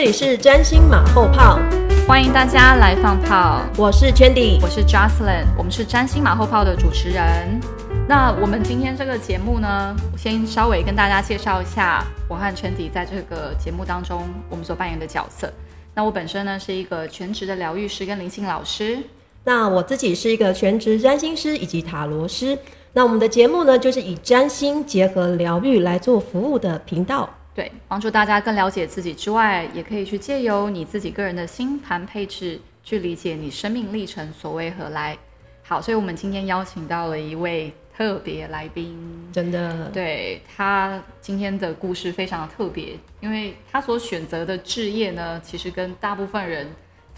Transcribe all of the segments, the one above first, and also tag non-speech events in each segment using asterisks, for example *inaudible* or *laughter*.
这里是占星马后炮，欢迎大家来放炮。我是 Chandy，我是 Jocelyn，我们是占星马后炮的主持人。那我们今天这个节目呢，先稍微跟大家介绍一下我和 Chandy 在这个节目当中我们所扮演的角色。那我本身呢是一个全职的疗愈师跟灵性老师，那我自己是一个全职占星师以及塔罗师。那我们的节目呢，就是以占星结合疗愈来做服务的频道。对，帮助大家更了解自己之外，也可以去借由你自己个人的星盘配置，去理解你生命历程所为何来。好，所以我们今天邀请到了一位特别来宾，真的，对他今天的故事非常的特别，因为他所选择的置业呢，其实跟大部分人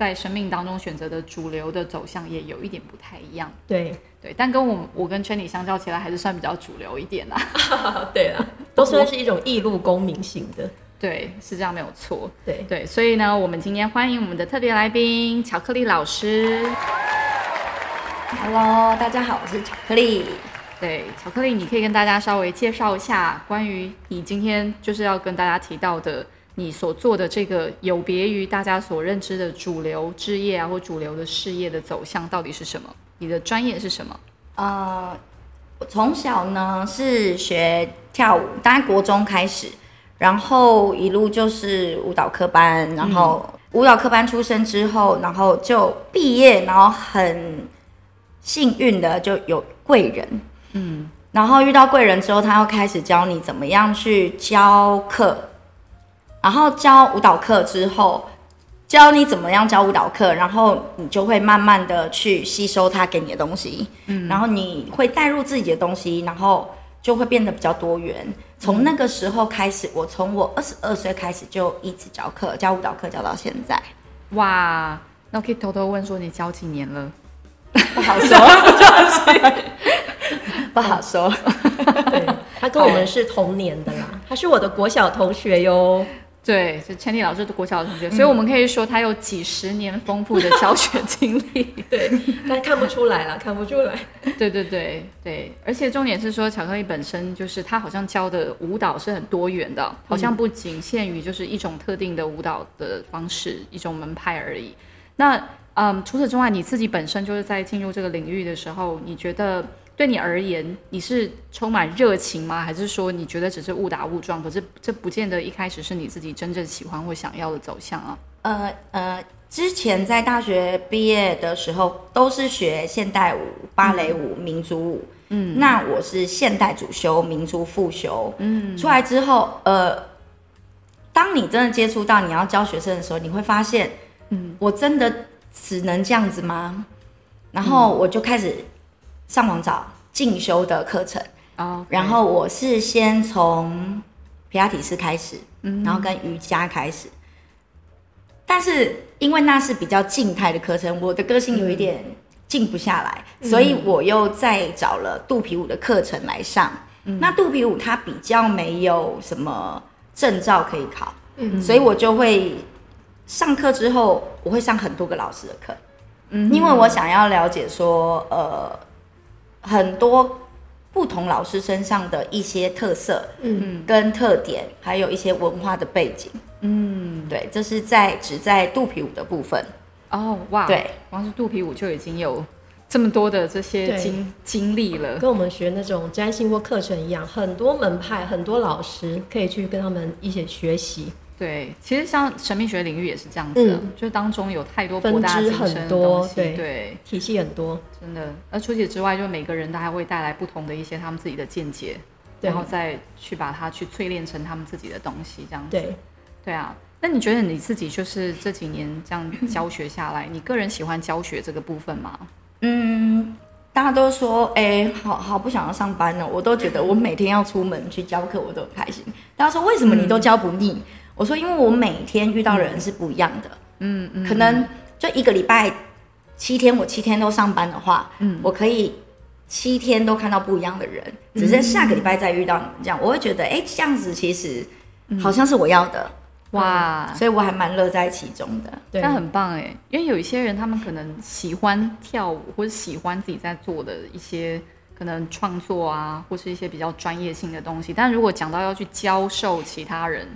在生命当中选择的主流的走向也有一点不太一样。对。对，但跟我我跟圈里相较起来，还是算比较主流一点啦。*laughs* 对啊，都算是一种异路公民型的。对，是这样没有错。对对，所以呢，我们今天欢迎我们的特别来宾巧克力老师。Hello，大家好，我是巧克力。对，巧克力，你可以跟大家稍微介绍一下，关于你今天就是要跟大家提到的，你所做的这个有别于大家所认知的主流置业啊，或主流的事业的走向到底是什么？你的专业是什么？呃，我从小呢是学跳舞，大概国中开始，然后一路就是舞蹈科班，然后舞蹈科班出身之后，然后就毕业，然后很幸运的就有贵人，嗯，然后遇到贵人之后，他要开始教你怎么样去教课，然后教舞蹈课之后。教你怎么样教舞蹈课，然后你就会慢慢的去吸收他给你的东西，嗯，然后你会带入自己的东西，然后就会变得比较多元。从那个时候开始，我从我二十二岁开始就一直教课，教舞蹈课教到现在。哇，那我可以偷偷问说你教几年了？不好说，不好说。*laughs* 对，他跟我们是同年的啦，他是我的国小同学哟。对，是千里老师的国小同学，所以我们可以说他有几十年丰富的教学经历。*laughs* 对，但看不出来了，看不出来。对对对对，而且重点是说，巧克力本身就是他好像教的舞蹈是很多元的，好像不仅限于就是一种特定的舞蹈的方式、一种门派而已。那嗯，除此之外，你自己本身就是在进入这个领域的时候，你觉得？对你而言，你是充满热情吗？还是说你觉得只是误打误撞？可是这不见得一开始是你自己真正喜欢或想要的走向啊。呃呃，之前在大学毕业的时候都是学现代舞、芭蕾舞、民族舞。嗯，那我是现代主修，民族副修。嗯，出来之后，呃，当你真的接触到你要教学生的时候，你会发现，嗯，我真的只能这样子吗？然后我就开始。上网找进修的课程，然后我是先从皮拉提斯开始，然后跟瑜伽开始，但是因为那是比较静态的课程，我的个性有一点静不下来，所以我又再找了肚皮舞的课程来上。那肚皮舞它比较没有什么证照可以考，所以我就会上课之后，我会上很多个老师的课，因为我想要了解说，呃。很多不同老师身上的一些特色，嗯，跟特点，还有一些文化的背景，嗯，对，这是在只在肚皮舞的部分。哦，哇，对，光是肚皮舞就已经有这么多的这些经经历了，跟我们学那种占星或课程一样，很多门派，很多老师可以去跟他们一起学习。对，其实像神秘学领域也是这样子，就是当中有太多分支很多，对对，体系很多，真的。而除此之外，就每个人都还会带来不同的一些他们自己的见解，然后再去把它去淬炼成他们自己的东西，这样子。对，对啊。那你觉得你自己就是这几年这样教学下来，你个人喜欢教学这个部分吗？嗯，大家都说，哎、好好不想要上班呢。我都觉得我每天要出门去教课，我都很开心。大家说为什么你都教不腻？我说因为我每天遇到的人是不一样的，嗯嗯，可能就一个礼拜七天，我七天都上班的话，嗯，我可以七天都看到不一样的人，只是下个礼拜再遇到你们这样，我会觉得，哎、这样子其实好像是我要的，哇，所以我还蛮乐在其中的。对。那很棒哎，因为有一些人他们可能喜欢跳舞，或者喜欢自己在做的一些可能创作啊，或是一些比较专业性的东西。但如果讲到要去教授其他人，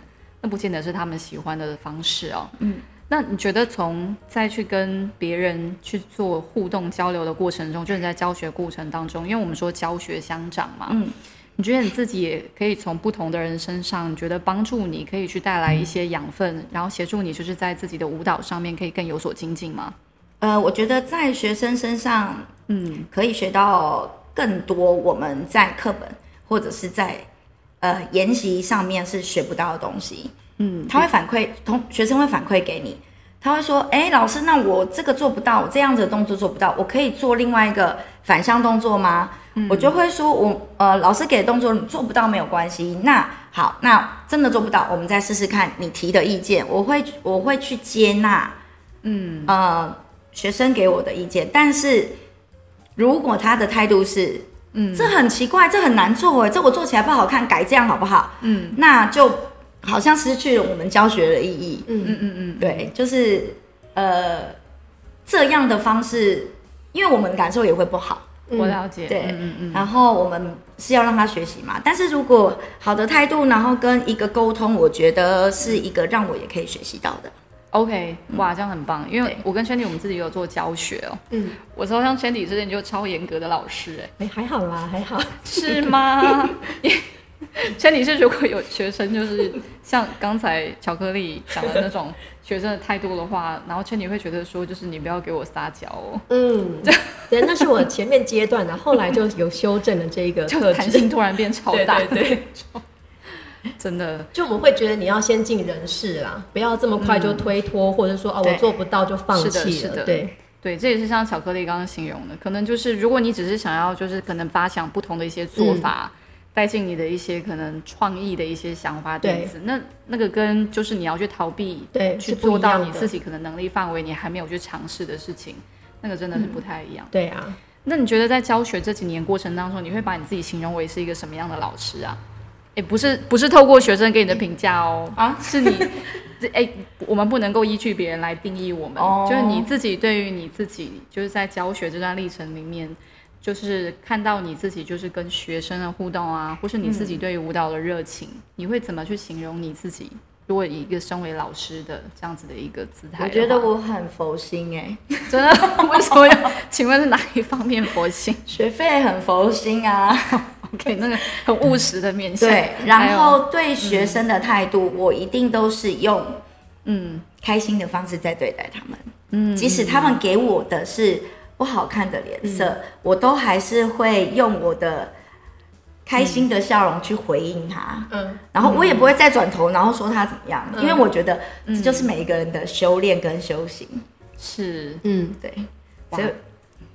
那不见得是他们喜欢的方式哦。嗯，那你觉得从再去跟别人去做互动交流的过程中，就是在教学过程当中，因为我们说教学相长嘛，嗯，你觉得你自己也可以从不同的人身上，你觉得帮助你可以去带来一些养分，然后协助你就是在自己的舞蹈上面可以更有所精进吗？呃，我觉得在学生身上嗯可以学到更多我们在课本或者是在呃研习上面是学不到的东西。嗯，他会反馈，同学生会反馈给你，他会说：“哎，老师，那我这个做不到，我这样子的动作做不到，我可以做另外一个反向动作吗？”我就会说：“我呃，老师给的动作你做不到没有关系，那好，那真的做不到，我们再试试看你提的意见，我会我会去接纳，嗯呃，学生给我的意见，但是如果他的态度是，嗯这很奇怪，这很难做哎，这我做起来不好看，改这样好不好？嗯那就好像失去了我们教学的意义。嗯嗯嗯嗯，对，就是呃这样的方式，因为我们的感受也会不好，我了解，对嗯嗯嗯，然后我们是要让他学习嘛。但是如果好的态度，然后跟一个沟通，我觉得是一个让我也可以学习到的。OK，哇，这样很棒，因为我跟 Chandy 我们自己有做教学哦，嗯，我超像 Chandy 之前就超严格的老师哎，哎，还好啦，还好。是吗？*laughs* Chandy 是如果有学生就是像刚才巧克力讲的那种 *laughs* 学生的态度的话，然后 Chandy 会觉得说，就是你不要给我撒娇哦，嗯，对，那是我前面阶段的，后来就有修正了这个 *laughs* 就。弹性突然变超大，对对对，真的，就我们会觉得你要先尽人事啦，不要这么快就推脱，或者说哦我做不到就放是的弃是的了。对，对，这也是像巧克力刚刚形容的，可能就是如果你只是想要就是可能发想不同的一些做法，带进你的一些可能创意的一些想法点子，那那个跟就是你要去逃避，对去做到你自己可能能力范围你还没有去尝试的事情，那个真的是不太一样。对啊，那你觉得在教学这几年过程当中，你会把你自己形容为是一个什么样的老师啊？也不是不是透过学生给你的评价哦，啊 *laughs* 是你，这哎、我们不能够依据别人来定义我们，哦就是你自己对于你自己，就是在教学这段历程里面，就是看到你自己就是跟学生的互动啊，或是你自己对于舞蹈的热情，你会怎么去形容你自己？如果以一个身为老师的这样子的一个姿态，我觉得我很佛心哎、*laughs* 真的为什么要？请问是哪一方面佛心学费很佛心啊。*laughs* OK，那个很务实的面向。对，然后对学生的态度，我一定都是用嗯开心的方式在对待他们。嗯，即使他们给我的是不好看的脸色，我都还是会用我的开心的笑容去回应他。嗯，然后我也不会再转头，然后说他怎么样，嗯因为我觉得这就是每一个人的修炼跟修行。是嗯，对，哇所以对啦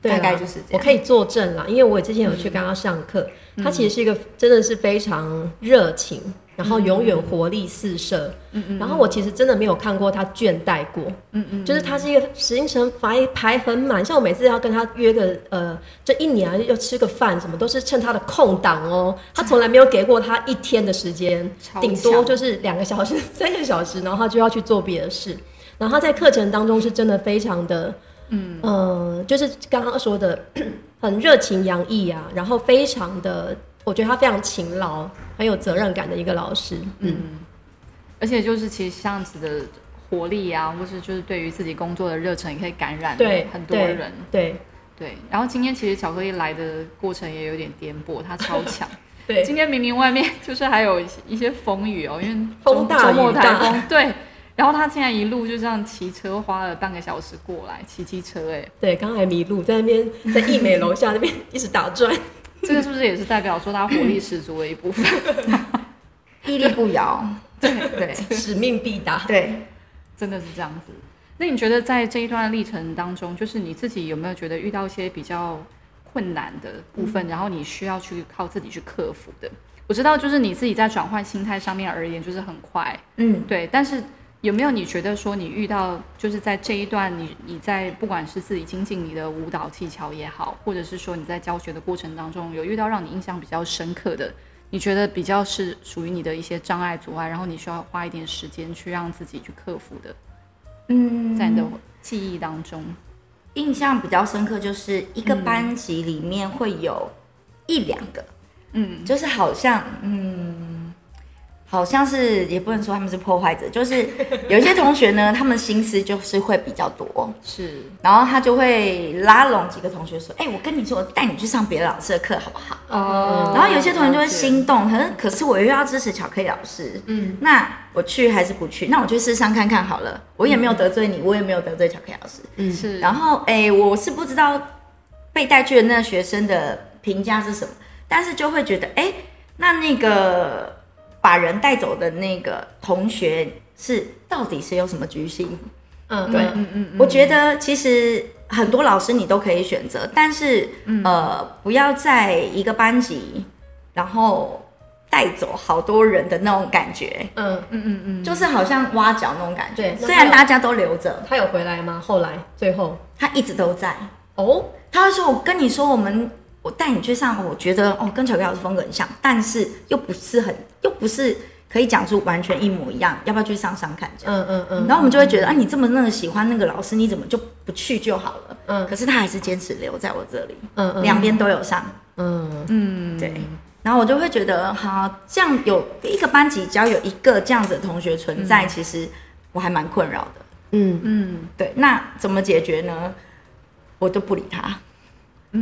大概就是这样。我可以作证啦，因为我之前有去跟他上课，他其实是一个真的是非常热情，然后永远活力四射。嗯嗯。然后我其实真的没有看过他倦怠过。嗯嗯。就是他是一个行程排排很满，像我每次要跟他约个呃，这一年啊要吃个饭什么，都是趁他的空档哦。他从来没有给过他一天的时间，顶多就是两个小时、*laughs* 三个小时，然后他就要去做别的事。然后他在课程当中是真的非常的。嗯，呃，就是刚刚说的，*clears throat* 很热情洋溢啊，然后非常的，我觉得他非常勤劳，很有责任感的一个老师。嗯，而且就是其实这样子的活力啊，或是就是对于自己工作的热忱，也可以感染对，很多人。对对，然后今天其实巧克力来的过程也有点颠簸，他超强。*laughs* 对今天明明外面 *laughs* 就是还有一些风雨哦，因为风大雨大对。然后他现在一路就这样骑车，花了半个小时过来骑机车，哎，对，刚刚还迷路，在那边在艺美楼下那边一直打转。*laughs* 这个是不是也是代表说他活力十足的一部分？*laughs* 屹立不摇。对对使命必达。对，真的是这样子。那你觉得在这一段历程当中，就是你自己有没有觉得遇到一些比较困难的部分，然后你需要去靠自己去克服的。我知道，就是你自己在转换心态上面而言，就是很快，嗯，对。但是有没有你觉得说你遇到，就是在这一段你你在不管是自己精进你的舞蹈技巧也好，或者是说你在教学的过程当中有遇到让你印象比较深刻的，你觉得比较是属于你的一些障碍阻碍，然后你需要花一点时间去让自己去克服的，嗯，在你的记忆当中。印象比较深刻，就是一个班级里面会有一两个，嗯，就是好像，嗯，好像是也不能说他们是破坏者，就是 *laughs* 有一些同学呢，他们心思就是会比较多，是，然后他就会拉拢几个同学说：“哎、我跟你说，我带你去上别的老师的课好不好？”哦然后有些同学就会心动，可是可是我又要支持巧克力老师，嗯，那我去还是不去？那我去试上看看好了，我也没有得罪你，我也没有得罪巧克力老师，嗯。是，然后，哎、我是不知道被带去的那个学生的评价是什么，但是就会觉得，哎、那那个把人带走的那个同学是到底是有什么居心？嗯，对。嗯嗯嗯，我觉得其实很多老师你都可以选择，但是、呃，不要在一个班级，然后带走好多人的那种感觉，嗯，嗯嗯嗯，就是好像挖角那种感觉。对虽然大家都留着，他有回来吗？后来？最后？他一直都在。哦，他会说：“我跟你说，我们我带你去上，我觉得哦，跟巧克力老师风格很像，但是又不是很，又不是可以讲出完全一模一样，要不要去上上看？嗯嗯嗯，然后我们就会觉得，啊，你这么那么喜欢那个老师，你怎么就不去就好了？嗯可是他还是坚持留在我这里，嗯嗯两边都有上，嗯嗯，对。然后我就会觉得，好，这样有一个班级只要有一个这样子的同学存在，其实我还蛮困扰的。嗯嗯对，那怎么解决呢？我就不理他，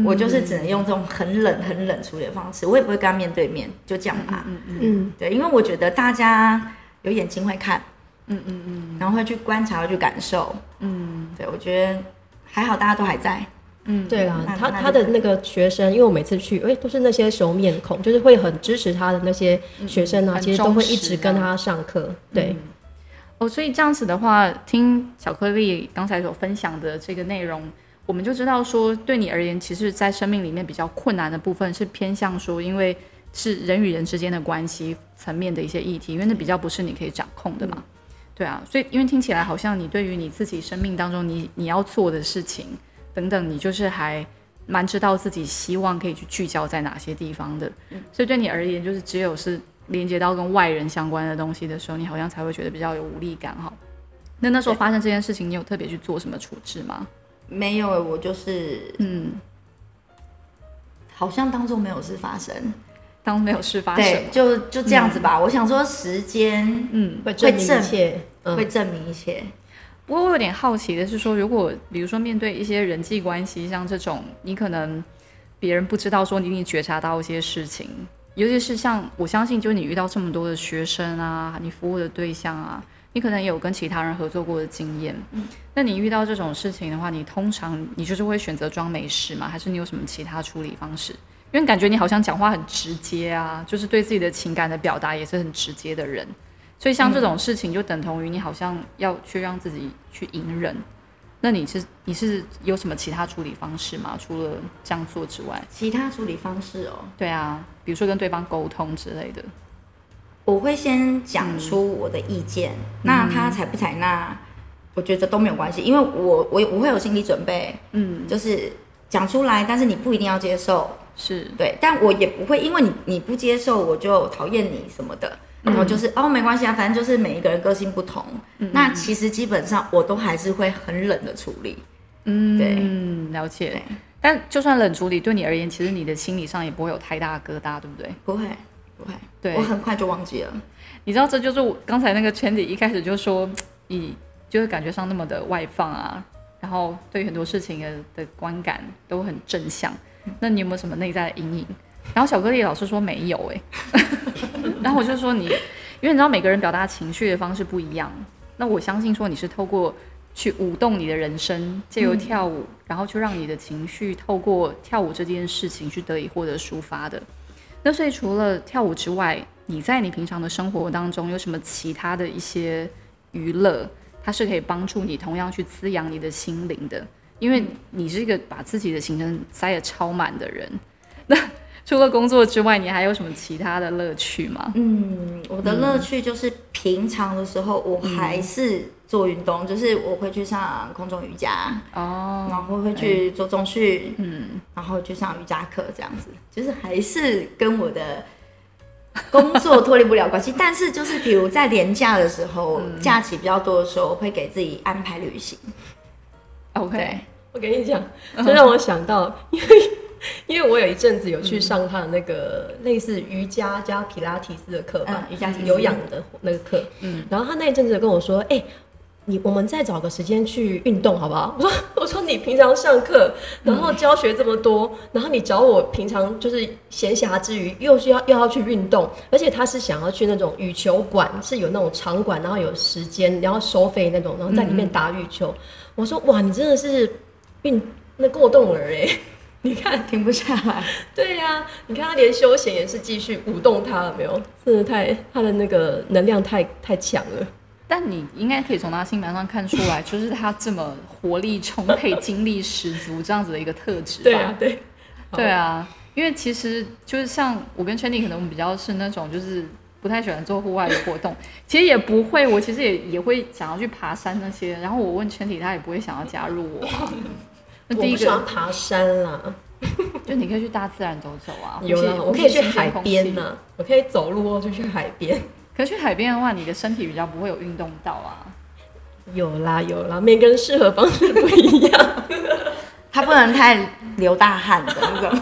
我就是只能用这种很冷、很冷处理的方式，我也不会跟他面对面，就这样吧。嗯嗯嗯对，因为我觉得大家有眼睛会看，嗯嗯嗯然后会去观察、会去感受。嗯。对，我觉得还好，大家都还在。嗯，对啦，他他的那个学生，因为我每次去，哎，都是那些熟面孔，就是会很支持他的那些学生啊，很其实都会一直跟啊他上课。对，哦，所以这样子的话，听巧克力刚才所分享的这个内容，我们就知道说，对你而言，其实，在生命里面比较困难的部分是偏向说，因为是人与人之间的关系层面的一些议题，因为那比较不是你可以掌控的嘛。对啊，所以因为听起来好像你对于你自己生命当中你你要做的事情等等，你就是还蛮知道自己希望可以去聚焦在哪些地方的。所以对你而言，就是只有是连接到跟外人相关的东西的时候，你好像才会觉得比较有无力感哈。那那时候发生这件事情，你有特别去做什么处置吗？没有，我就是嗯，好像当做没有事发生。当没有事发生对，，就就这样子吧。我想说，时间嗯，会证明证一切。嗯会证明一切。不过我有点好奇的是说，如果比如说面对一些人际关系，像这种你可能别人不知道说你已经觉察到一些事情，尤其是像我相信，就是你遇到这么多的学生啊，你服务的对象啊，你可能也有跟其他人合作过的经验。嗯，那你遇到这种事情的话，你通常你就是会选择装没事吗？还是你有什么其他处理方式？因为感觉你好像讲话很直接啊，就是对自己的情感的表达也是很直接的人。所以像这种事情，就等同于你好像要去让自己去隐忍。那你是你是有什么其他处理方式吗？除了这样做之外，其他处理方式哦，对啊，比如说跟对方沟通之类的。我会先讲出我的意见，那他采不采纳，我觉得都没有关系，因为我我我会有心理准备，嗯，就是讲出来，但是你不一定要接受，是，对，但我也不会因为你你不接受我就讨厌你什么的，然后就是、哦没关系啊，反正就是每一个人个性不同，那其实基本上我都还是会很冷的处理，嗯，对。了解。但就算冷处理，对你而言，其实你的心理上也不会有太大的疙瘩，对不对？不会不会，对我很快就忘记了，你知道，这就是我刚才那个圈里一开始就说，你就是感觉上那么的外放啊，然后对很多事情的的观感都很正向。那你有没有什么内在的阴影？然后巧克力老师说没有哎、*laughs* 然后我就说你，因为你知道每个人表达情绪的方式不一样，那我相信说你是透过去舞动你的人生，借由跳舞，然后去让你的情绪透过跳舞这件事情去得以获得抒发的。那所以除了跳舞之外，你在你平常的生活当中有什么其他的一些娱乐，它是可以帮助你同样去滋养你的心灵的？因为你是一个把自己的行程塞得超满的人。那 *laughs* 除了工作之外，你还有什么其他的乐趣吗？嗯，我的乐趣就是平常的时候，我还是做运动，就是我会去上空中瑜伽，哦，然后会去做中训，嗯，然后去上瑜伽课，这样子，就是还是跟我的工作脱离不了关系。但是就是比如在年假的时候，假期比较多的时候，我会给自己安排旅行。OK，我跟你讲，这让我想到，因为 *laughs* 因为我有一阵子有去上他的那个类似瑜伽加皮拉提斯的课吧，嗯瑜伽有氧的那个课，嗯，然后他那一阵子跟我说，哎、你我们再找个时间去运动好不好？*laughs* 我说我说你平常上课，然后教学这么多，然后你找我平常就是闲暇之余又需要又要去运动，而且他是想要去那种羽球馆，是有那种场馆，然后有时间，然后收费那种，然后在里面打羽球。我说哇，你真的是运那过动儿哎、*laughs* 你看停不下来，对呀、你看他连休闲也是继续舞动他了没有？真的太他的那个能量太太强了。但你应该可以从他星盘上看出来，就是他这么活力充沛、精力十足这样子的一个特质吧。对啊，对，对啊，因为其实就是像我跟 Chandy，可能我们比较是那种就是不太喜欢做户外的活动，其实也不会，我其实也也会想要去爬山那些。然后我问 Chandy，他也不会想要加入我、啊。*laughs* 那第一我不喜欢个爬山啦，*laughs* 就你可以去大自然走走啊，有啊，我可以去海边呐、我可以走路哦就去海边。*laughs* 可是去海边的话，你的身体比较不会有运动到啊。有啦有啦，每个人适合方式不一样。*laughs* 他不能太流大汗的那种。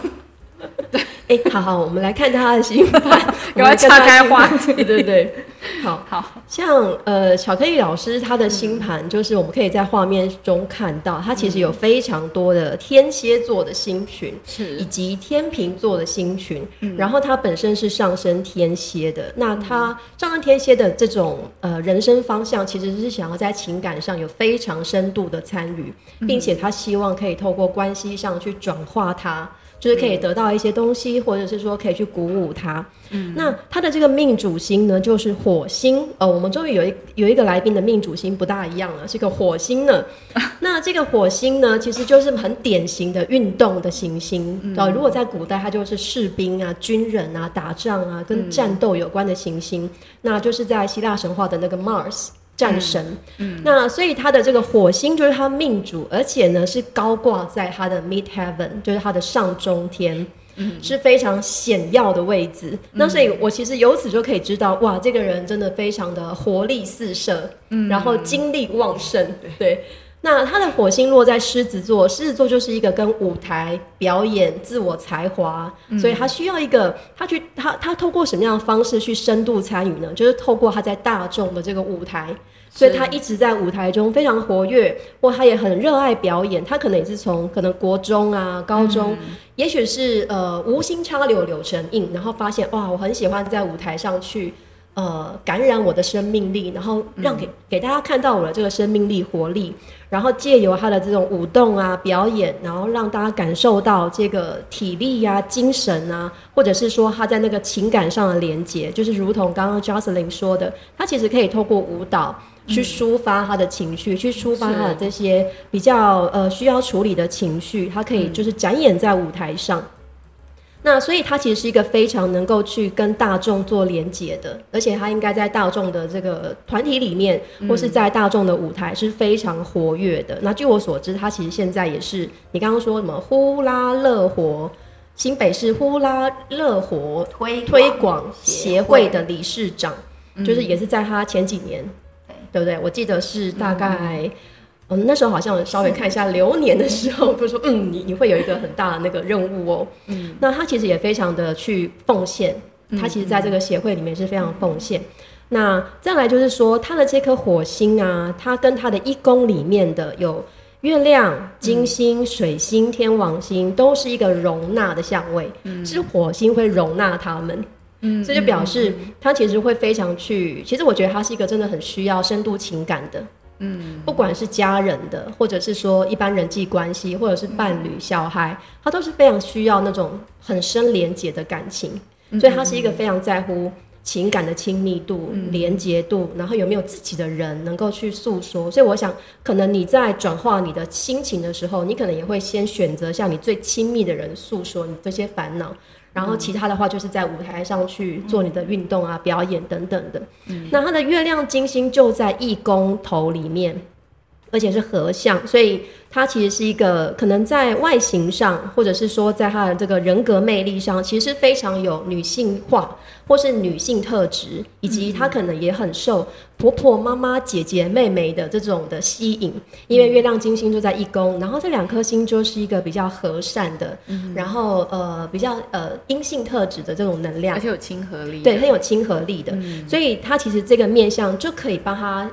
哎、好好，我们来看他的星盘，*laughs* 我们来看岔开话题对对对，好。*laughs* 好，像呃，巧克力老师他的星盘，就是我们可以在画面中看到，他其实有非常多的天蝎座的星群，是以及天秤座的星群。然后他本身是上升天蝎的，那他上升天蝎的这种呃人生方向，其实是想要在情感上有非常深度的参与，并且他希望可以透过关系上去转化它。就是可以得到一些东西，或者是说可以去鼓舞他。嗯，那他的这个命主星呢，就是火星。呃，我们终于有一有一个来宾的命主星不大一样了，是个火星呢。*laughs* 那这个火星呢，其实就是很典型的运动的行星。呃，如果在古代，它就是士兵啊、军人啊、打仗啊，跟战斗有关的行星。那就是在希腊神话的那个 Mars。战神，嗯，那所以他的这个火星就是他命主，而且呢是高挂在他的 Mid Heaven，就是他的上中天，是非常显要的位置。那所以我其实由此就可以知道，哇，这个人真的非常的活力四射，然后精力旺盛，对。那他的火星落在狮子座，狮子座就是一个跟舞台表演、自我才华，所以他需要一个他去他他透过什么样的方式去深度参与呢？就是透过他在大众的这个舞台，所以他一直在舞台中非常活跃，或他也很热爱表演。他可能也是从可能国中啊、高中，也许是呃无心插柳柳成荫，然后发现哇，我很喜欢在舞台上去。呃，感染我的生命力，然后让给、给大家看到我的这个生命力、活力，然后借由他的这种舞动啊、表演，然后让大家感受到这个体力呀、精神啊，或者是说他在那个情感上的连接，就是如同刚刚 Jocelyn 说的，他其实可以透过舞蹈去抒发他的情绪，去抒发他的这些比较呃需要处理的情绪，他可以就是展演在舞台上。那所以他其实是一个非常能够去跟大众做连接的，而且他应该在大众的这个团体里面，或是在大众的舞台是非常活跃的。那据我所知，他其实现在也是你刚刚说什么呼啦乐活新北市呼啦乐活推推广协协会的理事长，就是也是在他前几年，对对不对？我记得是大概。嗯，那时候好像稍微看一下流年的时候，*laughs* 就说嗯，你你会有一个很大的那个任务哦。嗯，那他其实也非常的去奉献，他其实在这个协会里面是非常奉献。那再来就是说，他的这颗火星啊，它跟他的一宫里面的有月亮、金星、水星、天王星，都是一个容纳的相位，嗯是火星会容纳他们。嗯，这就表示他其实会非常去，其实我觉得他是一个真的很需要深度情感的。嗯，不管是家人的，或者是说一般人际关系，或者是伴侣、小孩，他都是非常需要那种很深连结的感情，所以他是一个非常在乎情感的亲密度、连结度，然后有没有自己的人能够去诉说。所以我想，可能你在转化你的心情的时候，你可能也会先选择向你最亲密的人诉说你这些烦恼，然后其他的话就是在舞台上去做你的运动啊、表演等等的。那它的月亮金星就在义工头里面。而且是合相，所以他其实是一个可能在外形上，或者是说在他的这个人格魅力上，其实非常有女性化或是女性特质，以及他可能也很受婆婆、妈妈、姐姐、妹妹的这种的吸引。因为月亮金星就在一宫，然后这两颗星就是一个比较和善的，然后呃比较呃阴性特质的这种能量，而且有亲和力，对，很有亲和力的，所以他其实这个面相就可以帮他。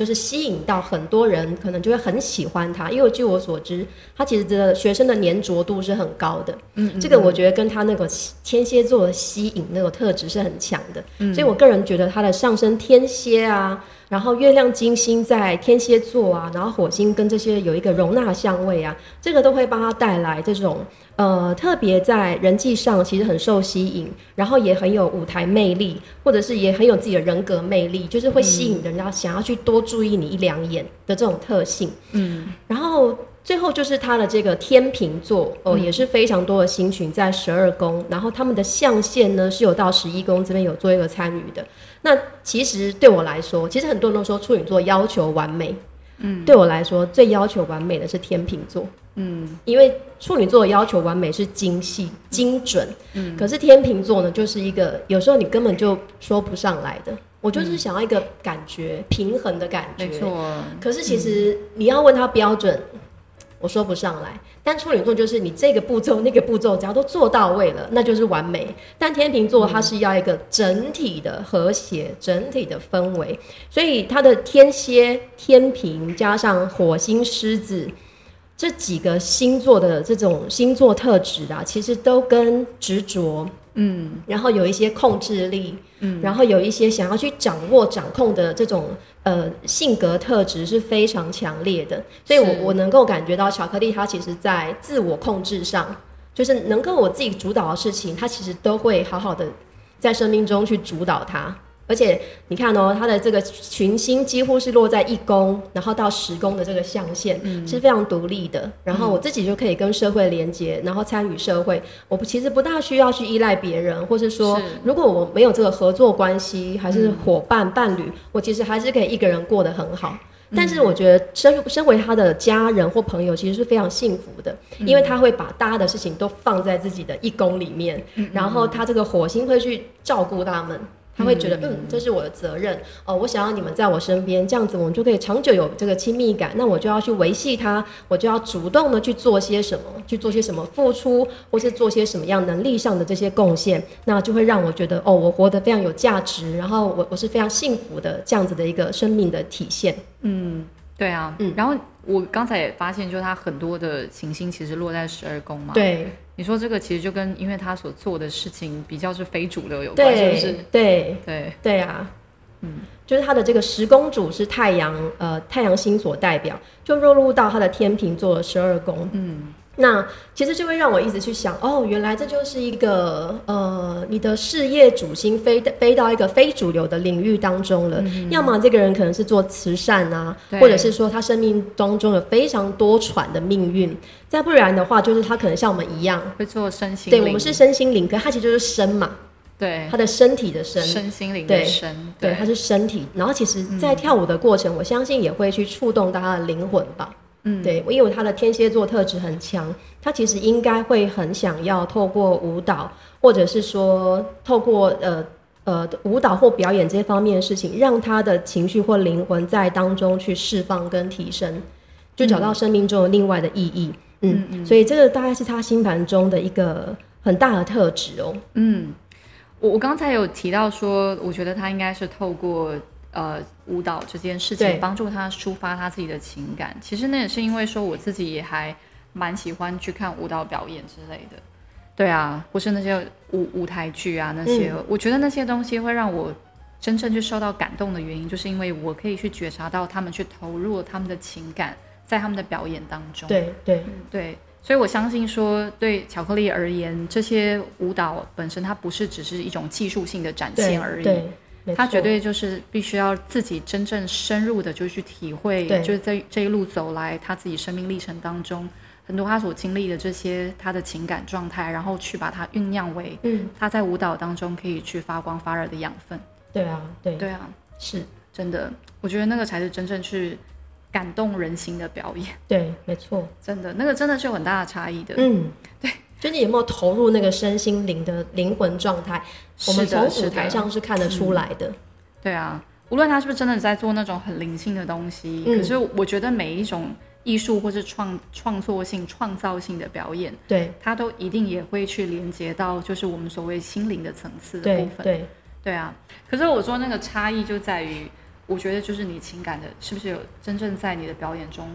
就是吸引到很多人，可能就会很喜欢他，因为据我所知，他其实的学生的粘着度是很高的。嗯，这个我觉得跟他那个天蝎座的吸引那个特质是很强的。嗯，所以我个人觉得他的上升天蝎啊。然后月亮金星在天蝎座啊，然后火星跟这些有一个容纳相位啊，这个都会帮他带来这种呃特别在人际上其实很受吸引，然后也很有舞台魅力，或者是也很有自己的人格魅力，就是会吸引人家想要去多注意你一两眼的这种特性。嗯，然后最后就是他的这个天平座哦，也是非常多的星群在十二宫，然后他们的象限呢是有到十一宫这边有做一个参与的。那其实对我来说，其实很多人都说处女座要求完美，嗯，对我来说最要求完美的是天秤座，嗯，因为处女座要求完美是精细、精准，嗯，可是天秤座呢，就是一个有时候你根本就说不上来的，我就是想要一个感觉平衡的感觉，没错，可是其实你要问他标准。我说不上来，但处女座就是你这个步骤、*laughs* 那个步骤，只要都做到位了，那就是完美。但天秤座它是要一个整体的和谐、整体的氛围，所以它的天蝎、天平加上火星、狮子这几个星座的这种星座特质啊，其实都跟执着。嗯，然后有一些控制力，嗯，然后有一些想要去掌握、掌控的这种呃性格特质是非常强烈的，所以我我能够感觉到巧克力它其实在自我控制上，就是能够我自己主导的事情，它其实都会好好的在生命中去主导它。而且你看哦，它的这个群星几乎是落在一宫，然后到十宫的这个象限是非常独立的。然后我自己就可以跟社会连接，然后参与社会。我不其实不大需要去依赖别人，或是说如果我没有这个合作关系，还是伙伴伴侣，我其实还是可以一个人过得很好。但是我觉得身身为他的家人或朋友，其实是非常幸福的，因为他会把大家的事情都放在自己的一宫里面，然后他这个火星会去照顾他们。他会觉得，嗯，这是我的责任哦，我想要你们在我身边，这样子我们就可以长久有这个亲密感。那我就要去维系他，我就要主动的去做些什么，去做些什么付出，或是做些什么样能力上的这些贡献，那就会让我觉得，哦，我活得非常有价值，然后我我是非常幸福的这样子的一个生命的体现。嗯，对啊，嗯，然后我刚才也发现，就是他很多的行星其实落在十二宫嘛，对。你说这个其实就跟因为他所做的事情比较是非主流有关，是不是？对对对啊，嗯，就是他的这个十宫主是太阳，呃，太阳星所代表，就落入到他的天平座的十二宫，嗯。那其实就会让我一直去想，哦，原来这就是一个呃，你的事业主心飞飞到一个非主流的领域当中了。要么这个人可能是做慈善啊，或者是说他生命当中有非常多舛的命运。再不然的话，就是他可能像我们一样会做身心。对，我们是身心灵，可他其实就是身嘛。对，他的身体的身，身心灵的身。对，他是身体。然后其实，在跳舞的过程，我相信也会去触动到他的灵魂吧。嗯，对，因为他的天蝎座特质很强，他其实应该会很想要透过舞蹈，或者是说透过呃呃舞蹈或表演这方面的事情，让他的情绪或灵魂在当中去释放跟提升，就找到生命中的另外的意义。嗯嗯，所以这个大概是他星盘中的一个很大的特质哦。嗯，我我刚才有提到说，我觉得他应该是透过。呃，舞蹈这件事情帮助他抒发他自己的情感，其实那也是因为说我自己也还蛮喜欢去看舞蹈表演之类的。对啊，不是那些舞舞台剧啊那些，我觉得那些东西会让我真正去受到感动的原因，就是因为我可以去觉察到他们去投入他们的情感在他们的表演当中。对对。对，所以我相信说，对巧克力而言，这些舞蹈本身它不是只是一种技术性的展现而已，对，他绝对就是必须要自己真正深入的就去体会，就是在这一路走来他自己生命历程当中很多他所经历的这些他的情感状态，然后去把它酝酿为嗯，他在舞蹈当中可以去发光发热的养分。对啊，对，对啊，是，真的，我觉得那个才是真正去感动人心的表演，对，没错。真的，那个真的是有很大的差异的。嗯，对，就你有没有投入那个身心灵的灵魂状态？我们从舞台上是看得出来的。对啊，无论他是不是真的在做那种很灵性的东西，嗯可是我觉得每一种艺术或是创创作性、创造性的表演，对，它都一定也会去连接到就是我们所谓心灵的层次的部，分。对，对啊，可是我说那个差异就在于，我觉得就是你情感的是不是有真正在你的表演中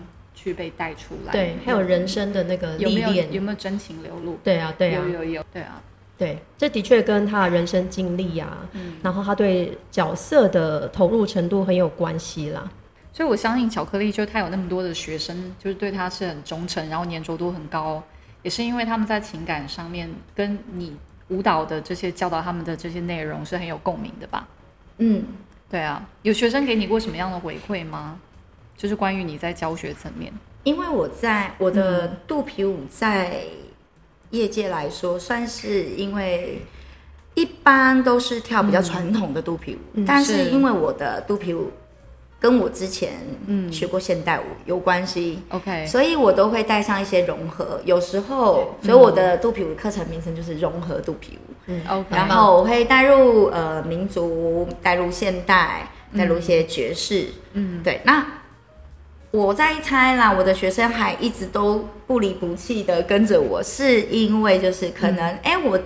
去被带出来？对，还有人生的那个有没有有。没有真情流露？对啊，对啊有，有有，对啊，对，这的确跟他的人生经历啊，嗯然后他对角色的投入程度很有关系啦。所以我相信巧克力就他有那么多的学生，就是对他是很忠诚，然后粘着度很高，也是因为他们在情感上面跟你舞蹈的这些教导他们的这些内容是很有共鸣的吧？嗯，对啊，有学生给你过什么样的回馈吗？就是关于你在教学层面，因为我在我的肚皮舞在业界来说，算是因为一般都是跳比较传统的肚皮舞，嗯但是是因为我的肚皮舞跟我之前嗯。学过现代舞有关系，，OK，所以我都会带上一些融合。有时候，所以我的肚皮舞课程名称就是融合肚皮舞。嗯。OK，然后我会带入呃民族，带入现代，带入一些爵士。嗯，对，那我在猜啦，我的学生还一直都不离不弃的跟着我，是因为就是可能哎、我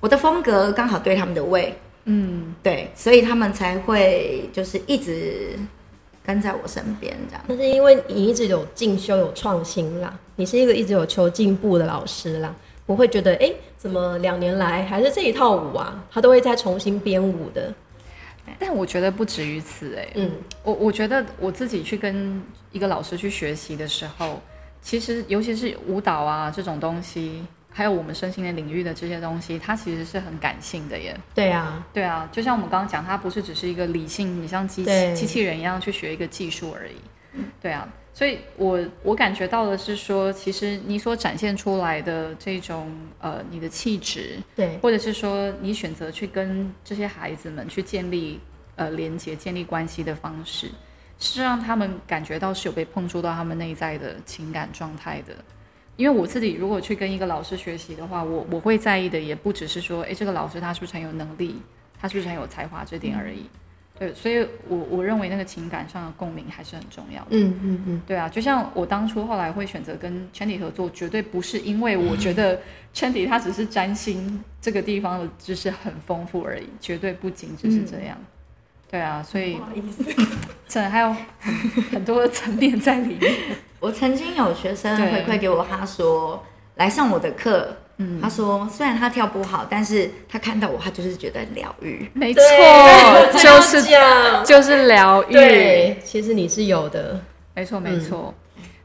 我的风格刚好对他们的胃，嗯，对，所以他们才会就是一直跟在我身边这样。那是因为你一直有进修、有创新啦，你是一个一直有求进步的老师啦，不会觉得哎、诶怎么两年来还是这一套舞啊，他都会再重新编舞的。但我觉得不止于此、哎，嗯，我我觉得我自己去跟一个老师去学习的时候，其实尤其是舞蹈啊这种东西，还有我们身心的领域的这些东西，它其实是很感性的耶。对啊，对啊，就像我们刚刚讲，它不是只是一个理性，你像机器机器人一样去学一个技术而已。对啊，所以我我感觉到的是说，其实你所展现出来的这种呃你的气质，对，或者是说你选择去跟这些孩子们去建立呃连接、建立关系的方式，是让他们感觉到是有被碰触到他们内在的情感状态的。因为我自己如果去跟一个老师学习的话，我我会在意的也不只是说，哎，这个老师他是不是很有能力，他是不是很有才华这点而已。对，所以我我认为那个情感上的共鸣还是很重要的。嗯嗯嗯，对啊，就像我当初后来会选择跟 Chandy 合作，绝对不是因为我觉得 Chandy 他只是占星这个地方的知识很丰富而已，绝对不仅只是这样。对啊，所以这 *laughs* 还有很很多的层面在里面。*laughs* 我曾经有学生对回馈给我，他说来上我的课，嗯他说虽然他跳不好，但是他看到我，他就是觉得很疗愈。没错，*laughs* 就是这样就是疗愈。对，其实你是有的。没错，没错。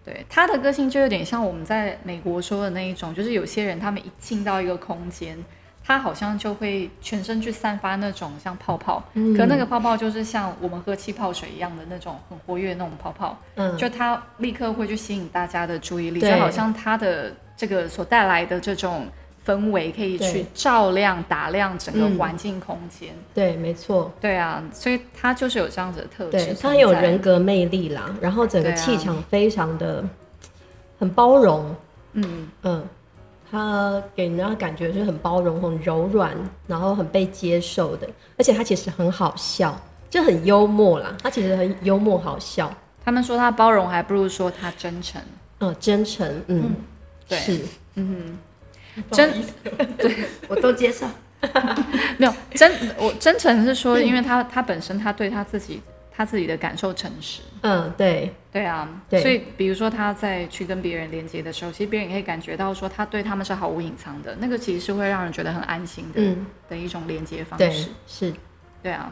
对他的个性就有点像我们在美国说的那一种，就是有些人他们一进到一个空间，他好像就会全身去散发那种像泡泡，嗯可那个泡泡就是像我们喝气泡水一样的那种很活跃的那种泡泡，嗯，就他立刻会去吸引大家的注意力，就好像他的这个所带来的这种氛围可以去照亮、打亮整个嗯环境空间。对，没错。对啊，所以他就是有这样子的特质，对他很有人格魅力啦，然后整个气场非常的很包容，嗯，嗯，他给人家感觉是很包容、很柔软，然后很被接受的，而且他其实很好笑，就很幽默啦。他其实很幽默好笑，他们说他包容，还不如说他真诚。嗯，真诚，嗯，对。是，嗯哼，真 *laughs* 我都接受。*laughs* 没有真，我真诚是说，因为他他本身他对他自己他自己的感受诚实，嗯，对，对啊，对。所以比如说他在去跟别人连接的时候，其实别人也可以感觉到说他对他们是毫无隐藏的，那个其实是会让人觉得很安心的、嗯，的一种连接方对式，，是，对啊。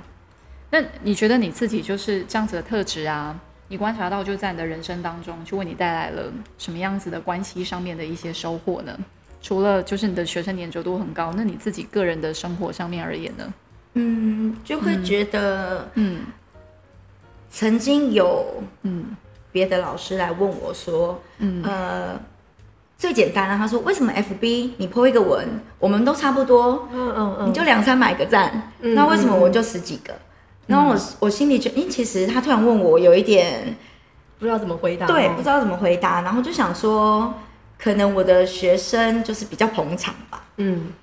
那你觉得你自己就是这样子的特质啊？你观察到就在你的人生当中，就为你带来了什么样子的关系上面的一些收获呢？除了就是你的学生粘着度很高，那你自己个人的生活上面而言呢？嗯，就会觉得，嗯，曾经有嗯别的老师来问我说，嗯呃，最简单的，他说为什么 FB 你 po 一个文，我们都差不多，嗯嗯嗯，你就两三百个赞，那为什么我就十几个？然后我我心里就，因为其实他突然问我，有一点不知道怎么回答，对，不知道怎么回答，然后就想说，可能我的学生就是比较捧场吧，嗯。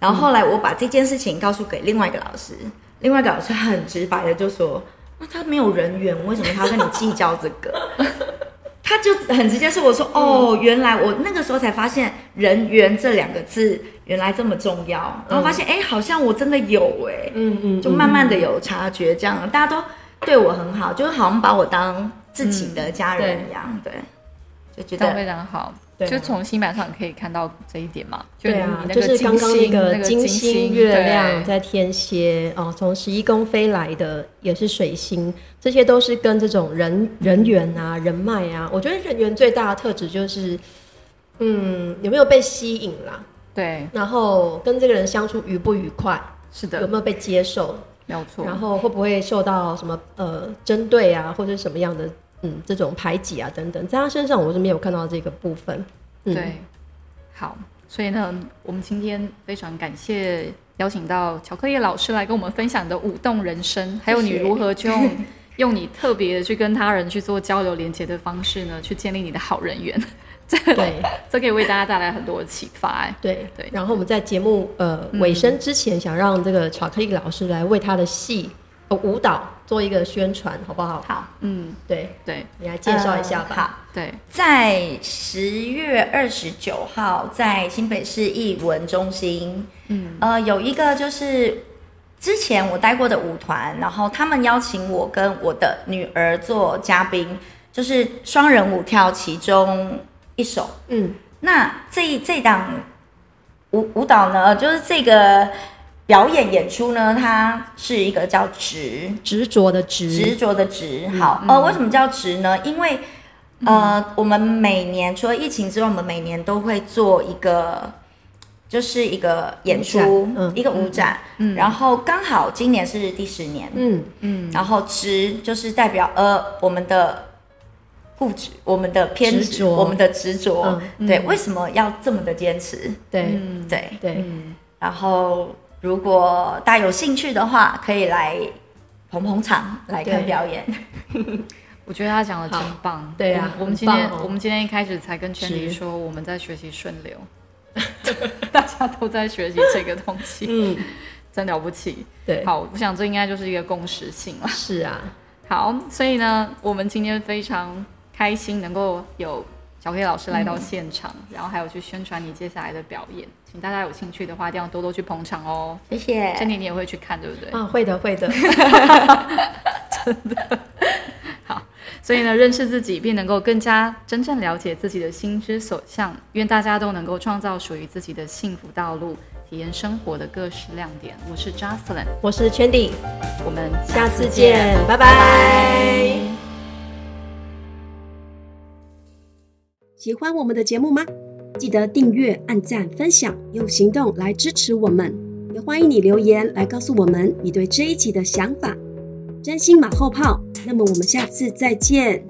然后后来我把这件事情告诉给另外一个老师，另外一个老师很直白的就说：“那他没有人缘，为什么他要跟你计较这个？” *laughs* 他就很直接说：“我说哦，原来我那个时候才发现‘人缘’这两个字原来这么重要。然后发现哎，好像我真的有哎，嗯嗯，就慢慢的有察觉，这样大家都对我很好，就是好像把我当自己的家人一样，对，就觉得非常好。”就从新版上可以看到这一点嘛？对啊，就是刚刚那个金星月亮在天蝎哦，从十一宫飞来的也是水星，这些都是跟这种人人缘啊、人脉啊。我觉得人缘最大的特质就是，嗯，有没有被吸引啦？对，然后跟这个人相处愉不愉快？是的，有没有被接受？没有错。然后会不会受到什么呃针对啊，或者什么样的？嗯，这种排挤啊等等，在他身上我是没有看到这个部分。对，好，所以呢，我们今天非常感谢邀请到巧克力老师来跟我们分享的舞动人生，还有你如何去用 *laughs* 用你特别去跟他人去做交流连接的方式呢，去建立你的好人缘。对，*laughs* 这可以为大家带来很多的启发。哎，对对。然后我们在节目呃尾声之前，想让这个巧克力老师来为他的戏。舞蹈做一个宣传，好不好？好，嗯，对对，你来介绍一下吧。好，对，在十月二十九号，在新北市艺文中心，嗯，呃，有一个就是之前我待过的舞团，然后他们邀请我跟我的女儿做嘉宾，就是双人舞跳其中一首。嗯，那这这档舞舞蹈呢，就是这个。表演演出呢，它是一个叫执执着的执执着的执。好，呃，为什么叫执呢？因为呃，我们每年除了疫情之外，我们每年都会做一个，就是一个演出，一个舞展。嗯，然后刚好今年是第十年。嗯嗯，然后执就是代表呃我们的固执，我们的偏执，我们的执着。对，为什么要这么的坚持？对对对，然后。如果大家有兴趣的话，可以来捧捧场来看表演。*laughs* 我觉得他讲的真棒。对呀，我们今天我们今天一开始才跟圈里说我们在学习顺流，*laughs* 大家都在学习这个东西，嗯，真了不起。对，好，我想这应该就是一个共识性了。是啊，好，所以呢，我们今天非常开心能够有。小黑老师来到现场，然后还有去宣传你接下来的表演，请大家有兴趣的话，一定要多多去捧场哦。谢谢。珍妮你也会去看，对不对？啊，会的，会的。*laughs* 真的。好，所以呢，认识自己，并能够更加真正了解自己的心之所向。愿大家都能够创造属于自己的幸福道路，体验生活的各式亮点。我是 j o c e l y n 我是 Chandy，我们下次见，拜拜。喜欢我们的节目吗？记得订阅、按赞、分享，用行动来支持我们。也欢迎你留言来告诉我们你对这一集的想法。真心马后炮，那么我们下次再见。